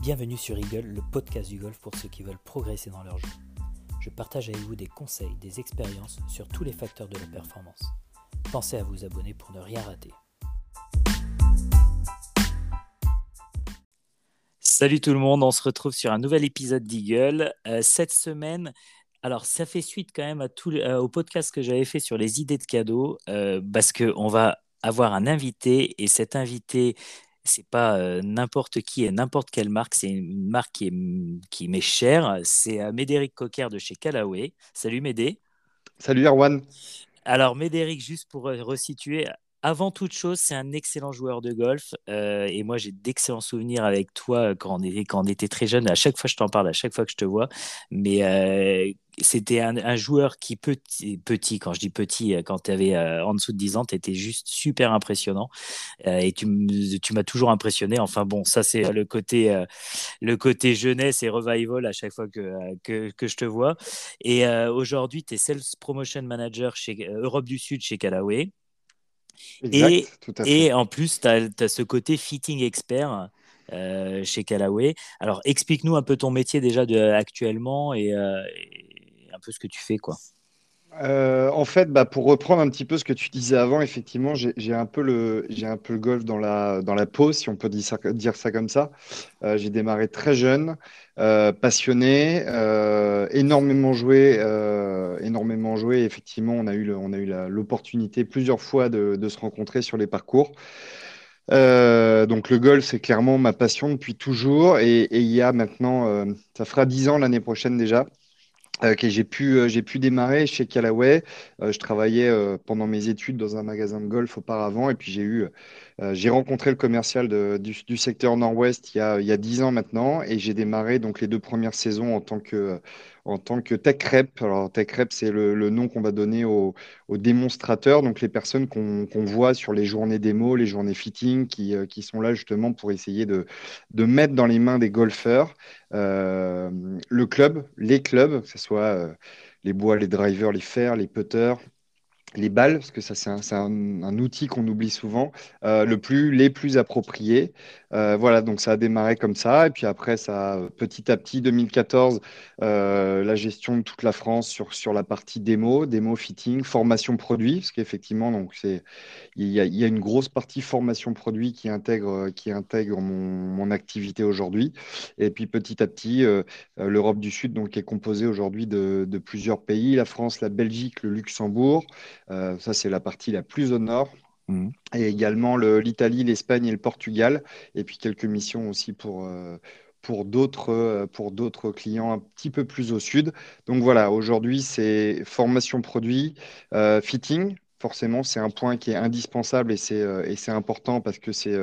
Bienvenue sur Eagle, le podcast du golf pour ceux qui veulent progresser dans leur jeu. Je partage avec vous des conseils, des expériences sur tous les facteurs de la performance. Pensez à vous abonner pour ne rien rater. Salut tout le monde, on se retrouve sur un nouvel épisode d'Eagle. Euh, cette semaine, alors ça fait suite quand même euh, au podcast que j'avais fait sur les idées de cadeaux, euh, parce qu'on va avoir un invité et cet invité c'est pas euh, n'importe qui et n'importe quelle marque, c'est une marque qui, est, qui m'est chère. C'est euh, Médéric Cocker de chez Callaway. Salut Médé. Salut Erwan. Alors Médéric, juste pour resituer, avant toute chose, c'est un excellent joueur de golf. et moi, j'ai d'excellents souvenirs avec toi quand on, était, quand on était très jeune. À chaque fois, je t'en parle, à chaque fois que je te vois. Mais c'était un, joueur qui, petit, petit, quand je dis petit, euh, quand tu avais euh, en dessous de 10 ans, tu étais juste super impressionnant. Euh, et tu, m'as toujours impressionné. Enfin bon, ça c'est le côté, le côté jeunesse et revival à chaque fois que, que, je te vois. Et aujourd'hui, tu es Sales Promotion Manager chez Europe du Sud chez Callaway. et, et en plus, tu as, ce côté fitting expert. chez Callaway. Alors, explique-nous un peu ton métier déjà de, actuellement et, un peu ce que tu fais, quoi. Euh, en fait, bah, pour reprendre un petit peu ce que tu disais avant, effectivement, j'ai un peu le un peu le golf dans la dans la peau, si on peut dire ça, dire ça comme ça. Euh, j'ai démarré très jeune, euh, passionné, énormément joué, énormément joué. Effectivement, on a eu l'opportunité plusieurs fois de, se rencontrer sur les parcours. donc le golf, c'est clairement ma passion depuis toujours. Et, et il y a maintenant, ça fera dix ans l'année prochaine déjà, euh, j'ai pu, euh, j'ai pu démarrer chez Callaway. Euh, je travaillais pendant mes études dans un magasin de golf auparavant et puis j'ai eu, j'ai rencontré le commercial du, secteur Nord-Ouest il y a, il y a 10 ans maintenant et j'ai démarré donc les deux premières saisons en tant que, en tant que tech rep. Alors, tech rep, c'est le, nom qu'on va donner aux, démonstrateurs, donc les personnes qu'on voit sur les journées démo, les journées fitting, qui, euh, sont là justement pour essayer de, mettre dans les mains des golfeurs euh, le club, les clubs, que ce soit euh, les bois, les drivers, les fers, les putters, les balles, parce que ça c'est un, outil qu'on oublie souvent, le plus, les plus appropriés. Euh, voilà, donc ça a démarré comme ça. Et puis après, ça petit à petit, 2014, euh, la gestion de toute la France sur, sur la partie démo, démo fitting, formation produit, parce qu'effectivement, c'est il y, a, y, a, une grosse partie formation produit qui intègre, qui intègre mon, mon activité aujourd'hui. Et puis petit à petit, euh, l'Europe du Sud, donc, est composée aujourd'hui de, de, plusieurs pays, la France, la Belgique, le Luxembourg. ça, c'est la partie la plus au nord. Mhm. Et également l'Italie, l'Espagne et le Portugal. Et puis quelques missions aussi pour, euh, euh, pour d'autres clients un petit peu plus au sud. Donc voilà, aujourd'hui c'est formation produit, euh, fitting. Forcément, c'est un point qui est indispensable et c'est important parce que c'est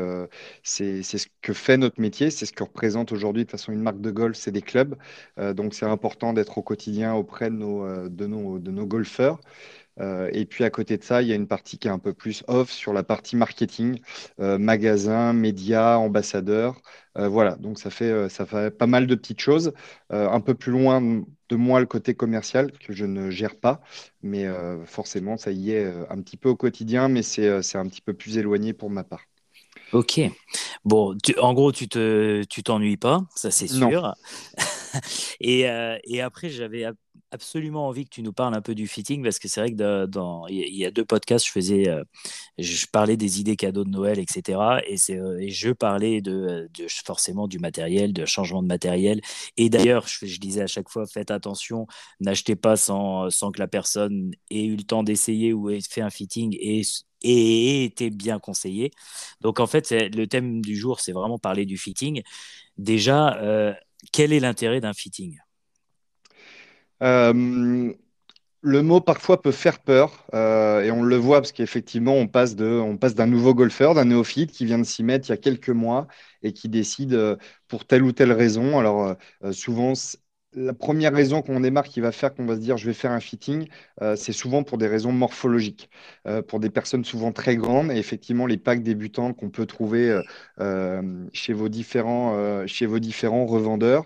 c'est ce que fait notre métier, c'est ce que représente aujourd'hui de toute façon une marque de golf, c'est des clubs. donc c'est important d'être au quotidien auprès de nos, de nos golfeurs. Euh, et puis à côté de ça, il y a une partie qui est un peu plus off sur la partie marketing, euh, magasin, médias, ambassadeurs. Euh, voilà, donc ça fait, ça fait pas mal de petites choses. un peu plus loin de moi, le côté commercial, que je ne gère pas, mais forcément, ça y est un petit peu au quotidien, mais c'est un petit peu plus éloigné pour ma part. Ok. Bon, en gros, tu te, tu t'ennuies pas, ça c'est sûr. et, et, après, j'avais absolument envie que tu nous parles un peu du fitting parce que c'est vrai que dans il y a deux podcasts je faisais euh, je parlais des idées cadeaux de Noël etc et c'est euh, et je parlais de, de, forcément du matériel de changement de matériel et d'ailleurs je, je, disais à chaque fois faites attention n'achetez pas sans, sans que la personne ait eu le temps d'essayer ou ait fait un fitting et et été bien conseillé. Donc en fait, le thème du jour, c'est vraiment parler du fitting. Déjà, euh, quel est l'intérêt d'un fitting? euh, le mot parfois peut faire peur euh, et on le voit parce qu'effectivement on passe de, on passe d'un nouveau golfeur, d'un néophyte qui vient de s'y mettre il y a quelques mois et qui décide euh, pour telle ou telle raison. Alors souvent la première raison qu'on démarre qui va faire qu'on va se dire je vais faire un fitting, euh, c'est souvent pour des raisons morphologiques, euh, pour des personnes souvent très grandes. Et effectivement, les packs débutants qu'on peut trouver euh, chez, vos différents, chez vos différents revendeurs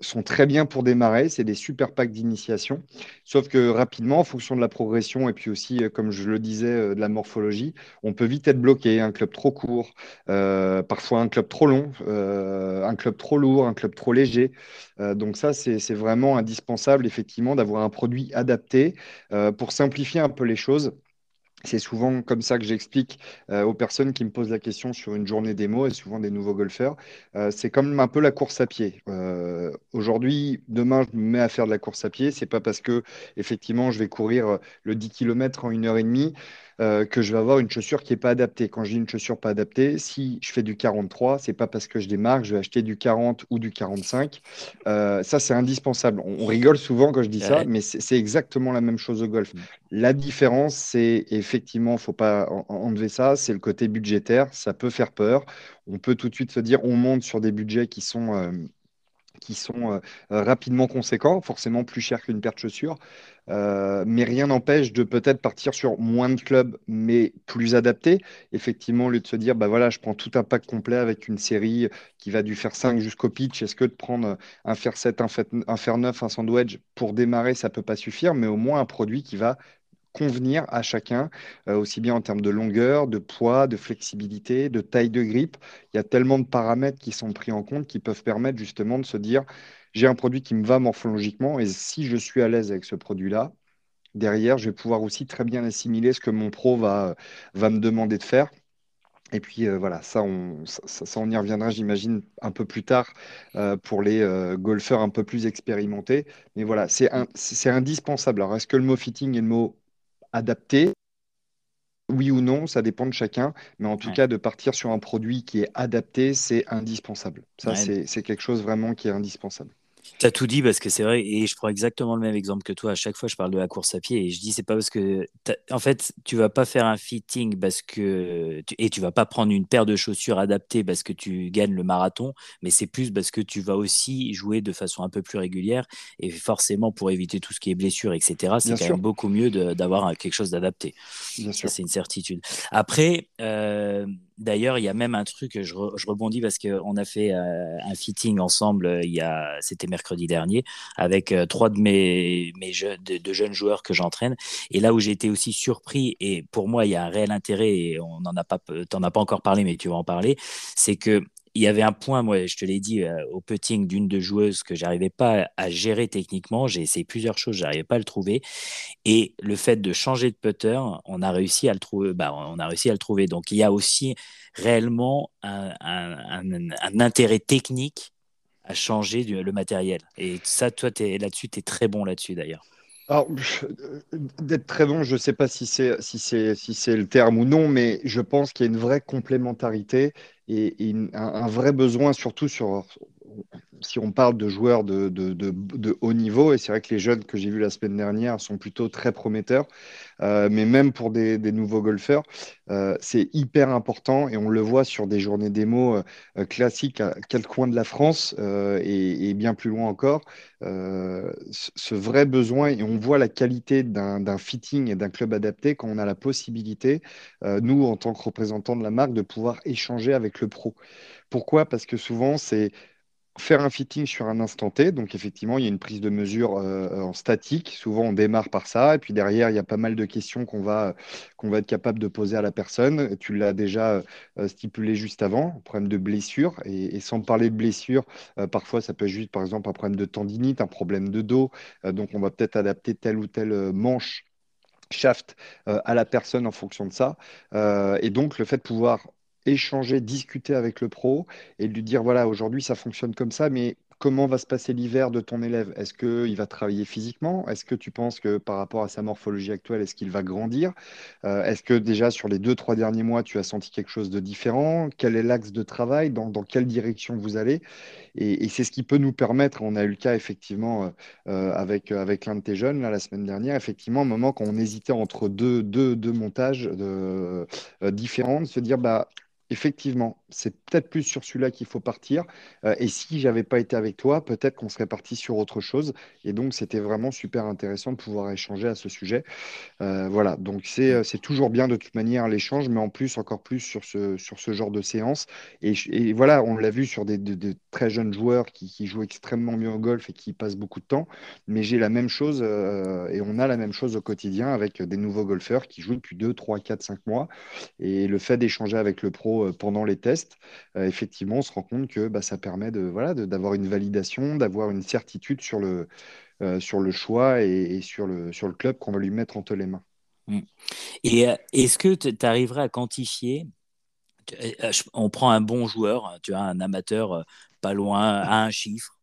sont très bien pour démarrer. C'est des super packs d'initiation. Sauf que rapidement, en fonction de la progression et puis aussi, comme je le disais, de la morphologie, on peut vite être bloqué. Un club trop court, parfois un club trop long, un club trop lourd, un club trop léger. Donc ça, c'est vraiment indispensable, effectivement, d'avoir un produit adapté pour simplifier un peu les choses. C'est souvent comme ça que j'explique euh, aux personnes qui me posent la question sur une journée démo et souvent des nouveaux golfeurs. Euh, c'est comme un peu la course à pied. Euh, aujourd'hui, demain, je me mets à faire de la course à pied. C'est pas parce que effectivement je vais courir le 10 km en une heure et demie euh, que je vais avoir une chaussure qui n'est pas adaptée. Quand je dis une chaussure pas adaptée, si je fais du 43, c'est pas parce que je démarre que je vais acheter du 40 ou du 45. Euh, ça, c'est indispensable. On, rigole souvent quand je dis ça, mais c'est exactement la même chose au golf. Mm. La différence, c'est effectivement, il ne faut pas enlever ça, c'est le côté budgétaire. Ça peut faire peur. On peut tout de suite se dire, on monte sur des budgets qui sont... Euh, qui sont euh, rapidement conséquents, forcément plus chers qu'une paire de chaussures. Euh, mais rien n'empêche de peut-être partir sur moins de clubs, mais plus adaptés. Effectivement, au lieu de se dire, bah voilà, je prends tout un pack complet avec une série qui va du faire 5 jusqu'au pitch, est-ce que de prendre un fer 7, un fer 9, un sandwich pour démarrer, ça peut pas suffire, mais au moins un produit qui va convenir à chacun, euh, aussi bien en termes de longueur, de poids, de flexibilité, de taille de grippe. Il y a tellement de paramètres qui sont pris en compte qui peuvent permettre justement de se dire, j'ai un produit qui me va morphologiquement et si je suis à l'aise avec ce produit-là, derrière, je vais pouvoir aussi très bien assimiler ce que mon pro va, va me demander de faire. Et puis euh, voilà, ça on, ça, on y reviendra, j'imagine, un peu plus tard euh, pour les golfeurs un peu plus expérimentés. Mais voilà, c'est indispensable. Alors, est-ce que le mot fitting est le mot adapté. Oui ou non, ça dépend de chacun, mais en tout cas, de partir sur un produit qui est adapté, c'est indispensable. Ça, c'est quelque chose vraiment qui est indispensable. Tu as tout dit parce que c'est vrai, et je prends exactement le même exemple que toi. À chaque fois, je parle de la course à pied et je dis c'est pas parce que. En fait, tu vas pas faire un fitting parce que. Et tu vas pas prendre une paire de chaussures adaptées parce que tu gagnes le marathon, mais c'est plus parce que tu vas aussi jouer de façon un peu plus régulière et forcément pour éviter tout ce qui est blessure, etc. C'est quand même beaucoup mieux d'avoir quelque chose d'adapté. C'est une certitude. Après, euh, D'ailleurs, il y a même un truc, je, rebondis parce qu'on a fait euh, un fitting ensemble, euh, il y a, c'était mercredi dernier, avec euh, trois de mes, de, jeunes joueurs que j'entraîne. Et là où j'ai été aussi surpris, et pour moi, il y a un réel intérêt, et on n'en a pas, t'en as pas encore parlé, mais tu vas en parler, c'est que il y avait un point, moi, je te l'ai dit, euh, au putting d'une de joueuses que j'arrivais pas à gérer techniquement. J'ai essayé plusieurs choses, j'arrivais pas à le trouver. Et le fait de changer de putter, on a réussi à le trouver. Bah, on a réussi à le trouver. Donc, il y a aussi réellement un, intérêt technique à changer le matériel. Et ça, toi, es, là-dessus, tu es très bon là-dessus d'ailleurs. Alors, d'être très bon, je ne sais pas si c'est si c'est si c'est le terme ou non, mais je pense qu'il y a une vraie complémentarité et, un, vrai besoin, surtout sur, si on parle de joueurs de, haut niveau, et c'est vrai que les jeunes que j'ai vus la semaine dernière sont plutôt très prometteurs, euh, mais même pour des, nouveaux golfeurs, euh, c'est hyper important et on le voit sur des journées démo euh, classiques à quel coin de la France et, et, bien plus loin encore, ce vrai besoin et on voit la qualité d'un fitting et d'un club adapté quand on a la possibilité, nous en tant que représentants de la marque, de pouvoir échanger avec le pro. Pourquoi? Parce que souvent, c'est faire un fitting sur un instant T. Donc, effectivement, il y a une prise de mesure euh, en statique. Souvent, on démarre par ça. Et puis derrière, il y a pas mal de questions qu'on va, qu'on va être capable de poser à la personne. Tu l'as déjà euh, stipulé juste avant, problème de blessure. Et, sans parler de blessure, euh, parfois, ça peut être juste, par exemple, un problème de tendinite, un problème de dos. donc, on va peut-être adapter telle ou telle manche shaft à la personne en fonction de ça. et donc, le fait de pouvoir échanger, discuter avec le pro et lui dire, voilà, aujourd'hui, ça fonctionne comme ça, mais comment va se passer l'hiver de ton élève? Est-ce qu'il va travailler physiquement? Est-ce que tu penses que par rapport à sa morphologie actuelle, est-ce qu'il va grandir? Euh, Est-ce que déjà sur les deux, trois derniers mois, tu as senti quelque chose de différent? Quel est l'axe de travail? Dans, quelle direction vous allez? Et, c'est ce qui peut nous permettre, on a eu le cas effectivement euh, euh, avec, avec l'un de tes jeunes là, la semaine dernière, effectivement, un moment quand on hésitait entre deux, deux, deux montages de, différents, de se dire, bah, Effectivement, c'est peut-être plus sur celui-là qu'il faut partir. Euh, et si j'avais pas été avec toi, peut-être qu'on serait parti sur autre chose. Et donc, c'était vraiment super intéressant de pouvoir échanger à ce sujet. Euh, voilà, donc c'est euh, c'est toujours bien de toute manière l'échange, mais en plus, encore plus sur ce, sur ce genre de séance. Et, voilà, on l'a vu sur des, de- de très jeunes joueurs qui, jouent extrêmement bien au golf et qui passent beaucoup de temps. Mais j'ai la même chose et on a la même chose au quotidien avec des nouveaux golfeurs qui jouent depuis 2, 3, 4, 5 mois. Et le fait d'échanger avec le pro euh, pendant les tests, euh, effectivement, on se rend compte que bah, ça permet de, voilà, d'avoir une validation, d'avoir une certitude sur le, euh, sur le choix et, sur le, sur le club qu'on va lui mettre entre les mains. Mm. Et est-ce que tu arriverais à quantifier On prend un bon joueur, tu vois, un amateur pas loin, à un chiffre,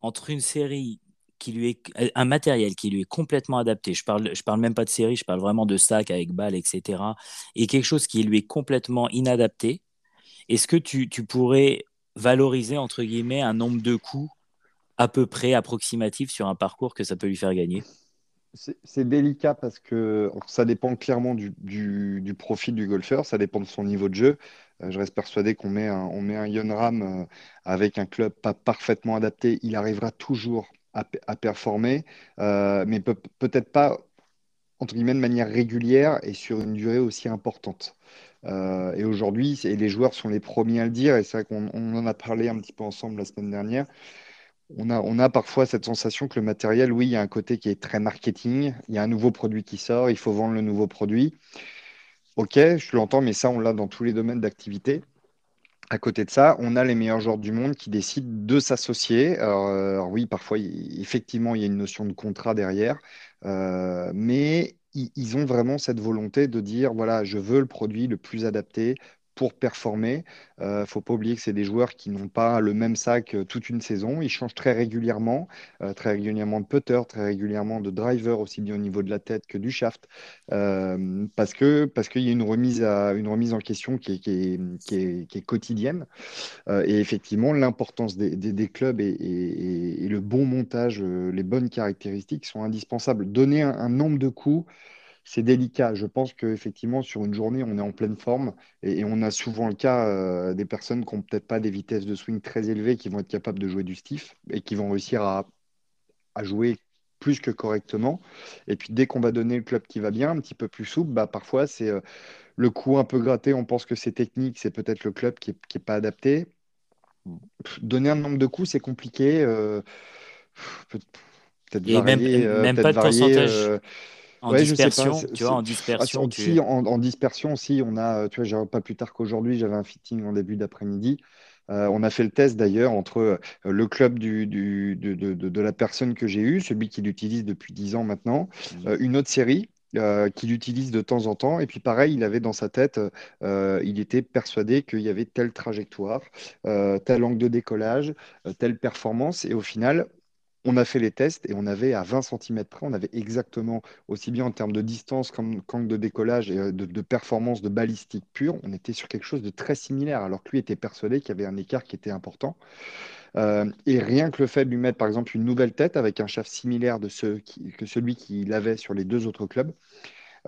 entre une série qui lui est un matériel qui lui est complètement adapté. Je parle, je parle même pas de série, je parle vraiment de sac avec balle, etc. Et quelque chose qui lui est complètement inadapté. Est-ce que tu, tu pourrais valoriser entre guillemets un nombre de coups à peu près approximatif sur un parcours que ça peut lui faire gagner? C'est délicat parce que ça dépend clairement du, du- profil du golfeur, ça dépend de son niveau de jeu. Euh, je reste persuadé qu'on met un, on met un Jon Ram euh, avec un club pas parfaitement adapté, il arrivera toujours à, pe- à performer, euh, mais peut- peut-être pas entre guillemets de manière régulière et sur une durée aussi importante. Euh, et aujourd'hui, et les joueurs sont les premiers à le dire, et c'est vrai qu'on on en a parlé un petit peu ensemble la semaine dernière. On a, on a parfois cette sensation que le matériel, oui, il y a un côté qui est très marketing. Il y a un nouveau produit qui sort, il faut vendre le nouveau produit. Ok, je l'entends, mais ça, on l'a dans tous les domaines d'activité. À côté de ça, on a les meilleurs joueurs du monde qui décident de s'associer. Alors, euh, oui, parfois, effectivement, il y a une notion de contrat derrière, euh, mais ils ont vraiment cette volonté de dire, voilà, je veux le produit le plus adapté pour performer. Il ne faut pas oublier que c'est des joueurs qui n'ont pas le même sac euh, toute une saison. Ils changent très régulièrement, euh, très régulièrement de putter, très régulièrement de driver, aussi bien au niveau de la tête que du shaft, euh, parce que, parce qu'il y a une remise, à, une remise en question qui est, qui est, quotidienne. Euh, et effectivement, l'importance des, clubs et, le bon montage, euh, les bonnes caractéristiques sont indispensables. Donner un nombre de coups, c'est délicat. Je pense qu'effectivement, sur une journée, on est en pleine forme et, et on a souvent le cas euh, des personnes qui n'ont peut-être pas des vitesses de swing très élevées, qui vont être capables de jouer du stiff et qui vont réussir à, à jouer plus que correctement. Et puis dès qu'on va donner le club qui va bien, un petit peu plus souple, bah, parfois c'est euh, le coup un peu gratté, on pense que c'est technique, c'est peut-être le club qui n'est pas adapté. Donner un nombre de coups, c'est compliqué. euh, peut-être même, varier, euh, même peut-être pas de pourcentage en ouais, je sais pas. dispersion, c'est- tu vois, en ah, dispersion, tu aussi, en, en dispersion aussi, on a, euh, tu vois, pas plus tard qu'aujourd'hui, j'avais un fitting en début d'après-midi. Euh, on a fait le test d'ailleurs entre euh, le club du, du- de, de- de- de la personne que j'ai eue, celui qui l'utilise depuis 10 ans maintenant, euh, une autre série. euh, qui l'utilise de temps en temps. Et puis pareil, il avait dans sa tête, euh, il était persuadé qu'il y avait telle trajectoire, euh, tel angle de décollage, telle performance. Et au final, on a fait les tests et on avait à 20 centimètres près, on avait exactement, aussi bien en termes de distance qu'en de décollage et euh, de, performance de balistique pure, on était sur quelque chose de très similaire, alors que lui était persuadé qu'il y avait un écart qui était important. Euh, et rien que le fait de lui mettre, par exemple, une nouvelle tête avec un shaft similaire de ce que celui qu'il avait sur les deux autres clubs,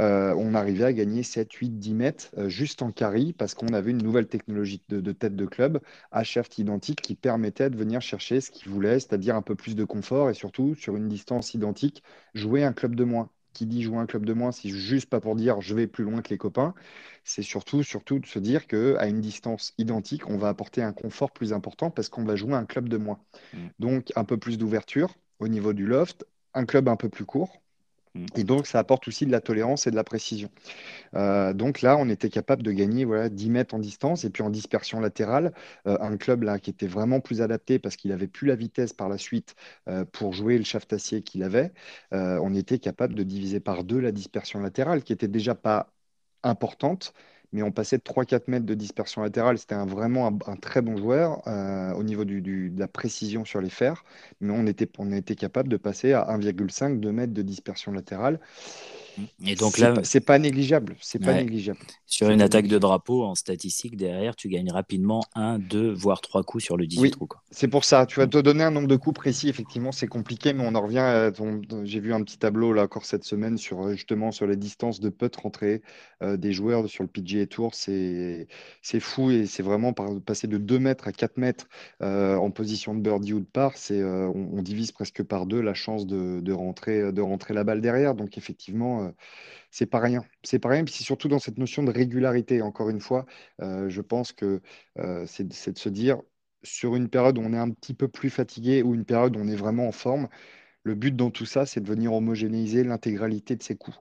euh, on arrivait à gagner 7, 8, 10 mètres euh, juste en carry parce qu'on avait une nouvelle technologie de, de tête de club à shaft identique qui permettait de venir chercher ce qu'il voulait, c'est-à-dire un peu plus de confort et surtout sur une distance identique, jouer un club de moins. Qui dit jouer un club de moins, c'est juste pas pour dire je vais plus loin que les copains, c'est surtout, surtout de se dire qu'à une distance identique, on va apporter un confort plus important parce qu'on va jouer un club de moins. Mhm. Donc un peu plus d'ouverture au niveau du loft, un club un peu plus court. Et donc, ça apporte aussi de la tolérance et de la précision. Euh, donc là, on était capable de gagner voilà, 10 mètres en distance et puis en dispersion latérale. euh, un club là qui était vraiment plus adapté parce qu'il avait plus la vitesse par la suite euh, pour jouer le shaft acier qu'il avait. on était capable de diviser par deux la dispersion latérale qui était déjà pas importante. Mais on passait de 3-4 mètres de dispersion latérale. C'était vraiment un, très bon joueur euh, au niveau de la précision sur les fers. Mais on était, on était capable de passer à 1,5-2 mètres de dispersion latérale. Et donc là, c'est pas, négligeable. C'est pas négligeable. Sur une attaque de drapeau en statistique, derrière, tu gagnes rapidement un, deux, voire trois coups sur le 18 oui, C'est pour ça. Tu vas te donner un nombre de coups précis. Effectivement, c'est compliqué, mais on en revient. J'ai vu un petit tableau là encore cette semaine sur justement sur les distances de putt rentrées euh, des joueurs sur le PGA Tour. C'est fou et c'est vraiment passer de 2 mètres à 4 mètres euh, en position de birdie ou de par. C'est euh, on, divise presque par deux la chance de, de, rentrer de rentrer la balle derrière. Donc effectivement c'est pas rien. C'est pas rien, puis c'est surtout dans cette notion de régularité. Encore une fois, euh, je pense que euh, c'est de se dire, sur une période où on est un petit peu plus fatigué ou une période où on est vraiment en forme, le but dans tout ça, c'est de venir homogénéiser l'intégralité de ses coups.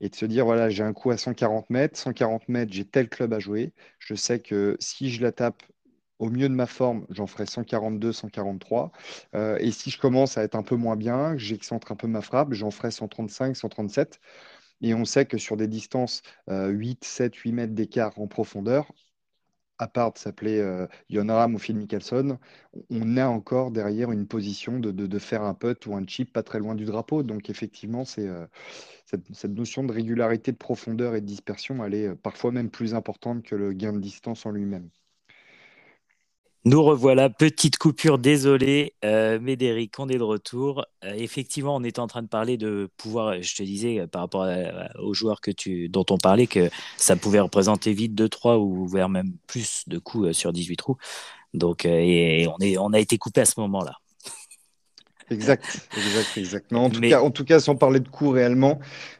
Et de se dire, voilà, j'ai un coup à 140 mètres, 140 mètres, j'ai tel club à jouer. Je sais que si je la tape au mieux de ma forme, j'en ferai 142, 143. Euh, et si je commence à être un peu moins bien, j'excentre un peu ma frappe, j'en ferai 135, 137. Et on sait que sur des distances 8, 7, 8 mètres d'écart en profondeur, à part de s'appeler euh, Ram ou Phil Mickelson, on a encore derrière une position de, faire un putt ou un chip pas très loin du drapeau. Donc effectivement, c'est euh, cette, cette, notion de régularité, de profondeur et de dispersion, elle est euh, parfois même plus importante que le gain de distance en lui-même. Nous revoilà, petite coupure, désolé, euh, Médéric, on est de retour. Euh, effectivement, on est en train de parler de pouvoir, je te disais euh, par rapport aux joueurs dont on parlait, que ça pouvait représenter vite 2-3 ou vers même plus de coups sur 18 trous. Donc, et on, est, on a été coupé à ce moment-là. Exact, exact, exact. en, tout cas, en tout cas, sans parler de cours réellement,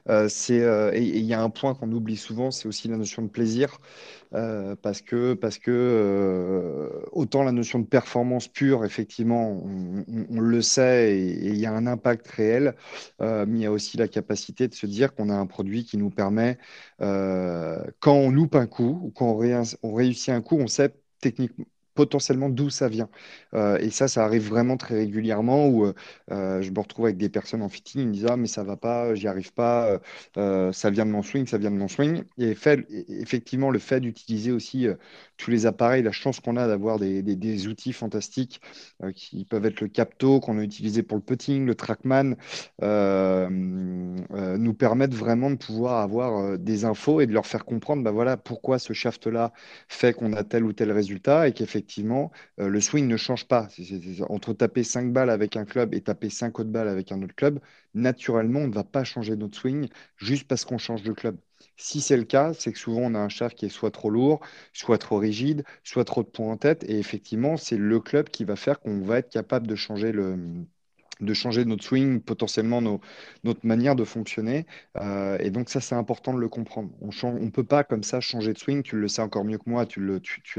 euh, c'est euh, et il y a un point qu'on oublie souvent, c'est aussi la notion de plaisir, euh, parce que parce que autant la notion de performance pure, effectivement, on, le sait et il y a un impact réel, mais il y a aussi la capacité de se dire qu'on a un produit qui nous permet, quand on loupe un coup ou quand on, on réussit un coup, on sait techniquement potentiellement d'où ça vient. Euh, et ça, ça arrive vraiment très régulièrement où euh, je me retrouve avec des personnes en fitting, ils me disent Ah, mais ça va pas, j'y arrive pas, euh, ça vient de mon swing, ça vient de mon swing. Et effectivement, le fait d'utiliser aussi tous les appareils, la chance qu'on a d'avoir des, des, outils fantastiques qui peuvent être le Capto qu'on a utilisé pour le putting, le Trackman, nous permettent vraiment de pouvoir avoir des infos et de leur faire comprendre bah voilà, pourquoi ce shaft-là fait qu'on a tel ou tel résultat et qu'effectivement, effectivement, euh, le swing ne change pas. entre taper 5 balles avec un club et taper 5 autres balles avec un autre club, naturellement, on ne va pas changer notre swing juste parce qu'on change de club. Si c'est le cas, c'est que souvent on a un shaft qui est soit trop lourd, soit trop rigide, soit trop de points en tête. Et effectivement, c'est le club qui va faire qu'on va être capable de changer le, de changer notre swing, potentiellement notre manière de fonctionner. Euh, et donc ça, c'est important de le comprendre. On ne peut pas comme ça changer de swing, tu le sais encore mieux que moi, tu,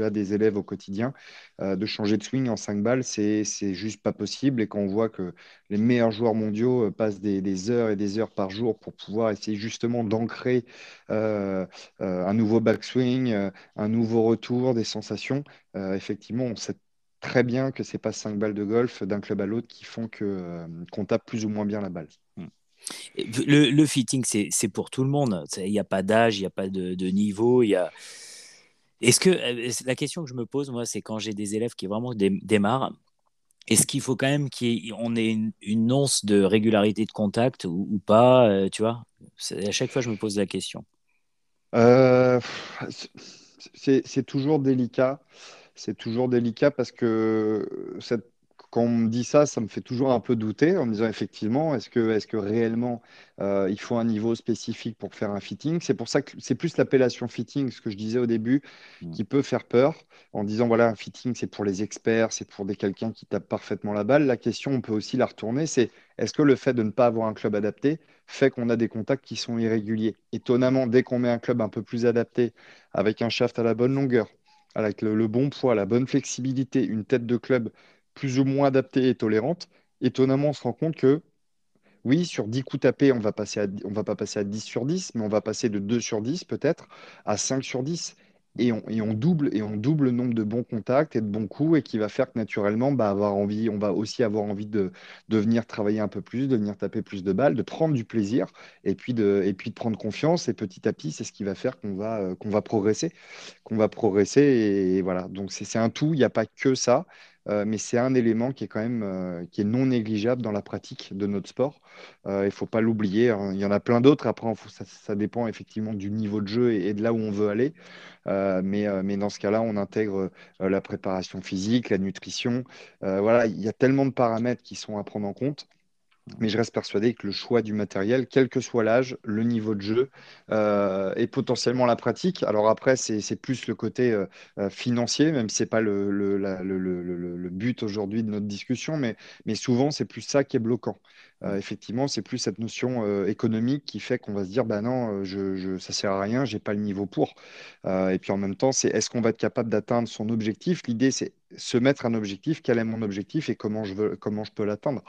as des élèves au quotidien. Euh, de changer de swing en 5 balles, c'est juste pas possible. Et quand on voit que les meilleurs joueurs mondiaux euh, passent des, heures et des heures par jour pour pouvoir essayer justement d'ancrer un nouveau backswing, un nouveau retour, des sensations, effectivement, on sait très bien que c'est pas 5 balles de golf d'un club à l'autre qui font que euh, qu'on tape plus ou moins bien la balle. Hmm. Le, fitting, c'est pour tout le monde. Il n'y a pas d'âge, il n'y a pas de, niveau. Il y a... Est-ce que euh, la question que je me pose, moi, c'est quand j'ai des élèves qui vraiment démarrent, est-ce qu'il faut quand même qu'on ait une, once de régularité de contact ou, pas euh, Tu vois, à chaque fois, je me pose la question. c'est toujours délicat c'est toujours délicat parce que cette, quand on me dit ça, ça me fait toujours un peu douter en me disant effectivement, est-ce que, est que réellement euh, il faut un niveau spécifique pour faire un fitting? C'est pour ça que c'est plus l'appellation fitting, ce que je disais au début, mmh. qui peut faire peur en disant voilà, un fitting c'est pour les experts, c'est pour des quelqu'un qui tape parfaitement la balle. La question, on peut aussi la retourner, c'est est-ce que le fait de ne pas avoir un club adapté fait qu'on a des contacts qui sont irréguliers? Étonnamment, dès qu'on met un club un peu plus adapté, avec un shaft à la bonne longueur, avec le, bon poids, la bonne flexibilité, une tête de club plus ou moins adaptée et tolérante, étonnamment, on se rend compte que oui, sur 10 coups tapés, on on va pas passer à 10 sur 10, mais on va passer de 2 sur 10 peut-être à 5 sur 10 et on, double et on double le nombre de bons contacts et de bons coups et qui va faire que naturellement bah, avoir envie on va aussi avoir envie de, venir travailler un peu plus de venir taper plus de balles de prendre du plaisir et puis de et puis de prendre confiance et petit à petit c'est ce qui va faire qu'on va euh, qu'on va progresser qu'on va progresser et, voilà. Donc c'est un tout il n'y a pas que ça mais c'est un élément qui est quand même qui est non négligeable dans la pratique de notre sport. il ne faut pas l'oublier. Hein. Il y en a plein d'autres. Après, ça, dépend effectivement du niveau de jeu et, de là où on veut aller. mais, mais dans ce cas-là, on intègre la préparation physique, la nutrition. voilà, il y a tellement de paramètres qui sont à prendre en compte. Mais je reste persuadé que le choix du matériel, quel que soit l'âge, le niveau de jeu euh, et potentiellement la pratique. Alors après, c'est plus le côté euh, euh, financier, même si ce n'est pas le, le, le, but aujourd'hui de notre discussion, mais, mais souvent, c'est plus ça qui est bloquant. Effectivement, c'est plus cette notion économique qui fait qu'on va se dire, bah non, je, je, ça sert à rien, je n'ai pas le niveau pour. et puis en même temps, c'est est-ce qu'on va être capable d'atteindre son objectif? L'idée, c'est se mettre un objectif, quel est mon objectif et comment je, veux, comment je peux l'atteindre.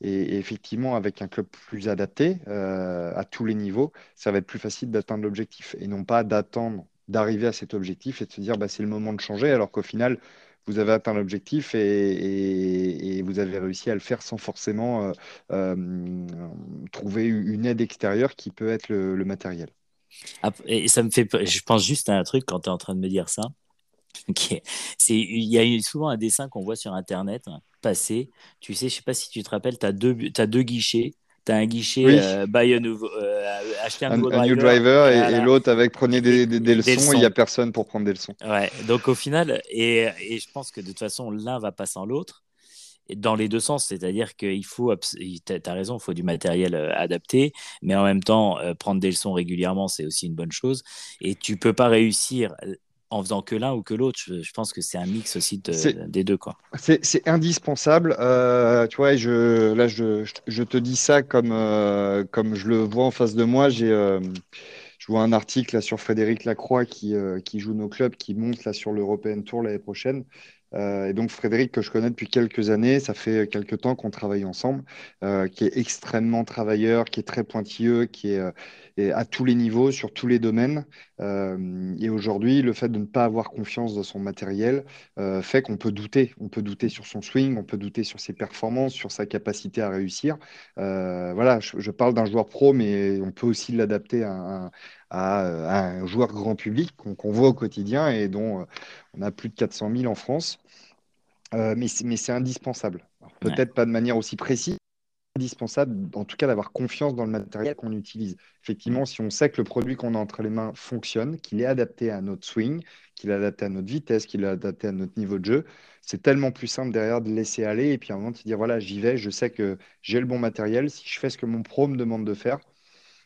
Et, effectivement, avec un club plus adapté euh, à tous les niveaux, ça va être plus facile d'atteindre l'objectif et non pas d'attendre d'arriver à cet objectif et de se dire bah, c'est le moment de changer alors qu'au final, vous avez atteint l'objectif et, vous avez réussi à le faire sans forcément euh, euh, trouver une aide extérieure qui peut être le, matériel. Et ça me fait, je pense juste à un truc quand tu es en train de me dire ça c'est il y a souvent un dessin qu'on voit sur internet passer tu sais je sais pas si tu te rappelles tu as deux guichets tu as un guichet euh, buy a nouveau, euh, acheter un, nouveau driver, et, l'autre avec prenez des, des, leçons, il n'y a personne pour prendre des leçons. Ouais, donc au final, et, et je pense que de toute façon, l'un va pas sans l'autre dans les deux sens, c'est-à-dire qu'il faut, tu as raison, il faut du matériel euh, adapté, mais en même temps, prendre des leçons régulièrement, c'est aussi une bonne chose. Et tu peux pas réussir en faisant que l'un ou que l'autre. Je, pense que c'est un mix aussi des deux. Quoi. C'est, indispensable. Euh, tu vois, je, là, je, je, te dis ça comme, euh, comme je le vois en face de moi. J'ai, euh, je vois un article là, sur Frédéric Lacroix qui, qui joue nos clubs, qui monte là, sur l'European Tour l'année prochaine. et donc Frédéric, que je connais depuis quelques années, ça fait quelques temps qu'on travaille ensemble, qui est extrêmement travailleur, qui est très pointilleux, qui est à tous les niveaux, sur tous les domaines. Euh, et aujourd'hui, le fait de ne pas avoir confiance dans son matériel euh, fait qu'on peut douter. On peut douter sur son swing, on peut douter sur ses performances, sur sa capacité à réussir. Euh, voilà, je, parle d'un joueur pro, mais on peut aussi l'adapter à, un joueur grand public qu'on voit au quotidien et dont on a plus de 400 000 en France. mais c'est indispensable. Peut-être pas de manière aussi précise, indispensable, en tout cas, d'avoir confiance dans le matériel qu'on utilise. Effectivement, si on sait que le produit qu'on a entre les mains fonctionne, qu'il est adapté à notre swing, qu'il est adapté à notre vitesse, qu'il est adapté à notre niveau de jeu, c'est tellement plus simple derrière de laisser aller et puis à un moment de se dire voilà, j'y vais, je sais que j'ai le bon matériel. Si je fais ce que mon pro me demande de faire,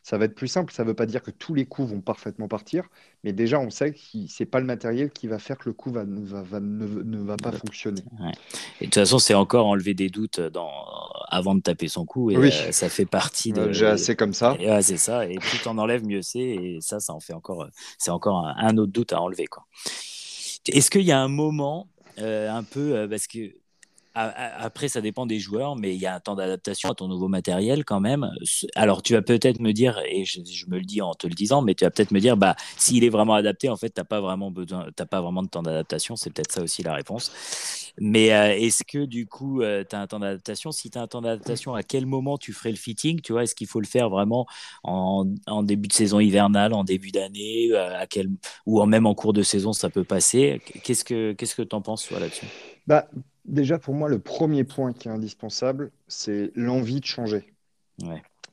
ça va être plus simple. Ça ne veut pas dire que tous les coups vont parfaitement partir, mais déjà, on sait que ce n'est pas le matériel qui va faire que le coup va, va, ne, va pas fonctionner. Et de toute façon, c'est encore enlever des doutes dans... avant de taper son coup, et euh, ça fait partie de. J'ai assez comme ça. c'est ça. Et plus tu en enlèves, mieux c'est. Et ça, ça en fait encore. C'est encore un, autre doute à enlever. Est-ce qu'il y a un moment, euh, un peu, euh, parce que après, ça dépend des joueurs, mais il y a un temps d'adaptation à ton nouveau matériel quand même. Alors, tu vas peut-être me dire, et je, me le dis en te le disant, mais tu vas peut-être me dire, bah, s'il est vraiment adapté, en fait, tu n'as pas vraiment besoin, pas vraiment de temps d'adaptation. C'est peut-être ça aussi la réponse. Mais euh, est-ce que du coup, euh, tu as un temps d'adaptation? Si tu as un temps d'adaptation, à quel moment tu ferais le fitting? Tu vois, est-ce qu'il faut le faire vraiment en, début de saison hivernale, en début d'année, euh, à quel, ou même en cours de saison, ça peut passer? Qu'est-ce que qu'est-ce que tu en penses toi là-dessus? Bah, Déjà, pour moi, le premier point qui est indispensable, c'est l'envie de changer.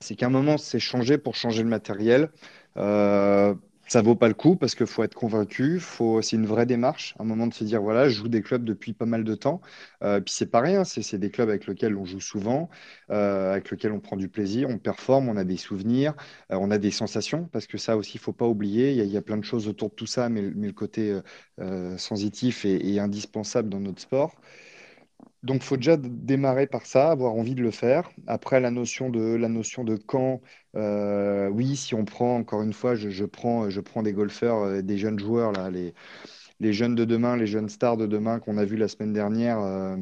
C'est qu'à un moment, c'est changer pour changer le matériel. Euh, ça vaut pas le coup parce qu'il faut être convaincu. Faut, c'est une vraie démarche. Un moment de se dire voilà, je joue des clubs depuis pas mal de temps. Euh, puis c'est pas rien. C'est, des clubs avec lesquels on joue souvent, euh, avec lesquels on prend du plaisir, on performe, on a des souvenirs, euh, on a des sensations. Parce que ça aussi, il faut pas oublier. Il y, a, plein de choses autour de tout ça, mais, le côté sensitif est, est, indispensable dans notre sport. Donc, faut déjà démarrer par ça, avoir envie de le faire. Après, la notion de, la quand, euh, oui, si on prend, encore une fois, je, prends, des golfeurs, euh, des jeunes joueurs, là, les, jeunes de demain, les jeunes stars de demain qu'on a vu la semaine dernière, euh,